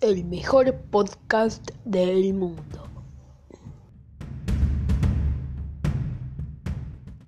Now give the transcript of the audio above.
el mejor podcast del mundo.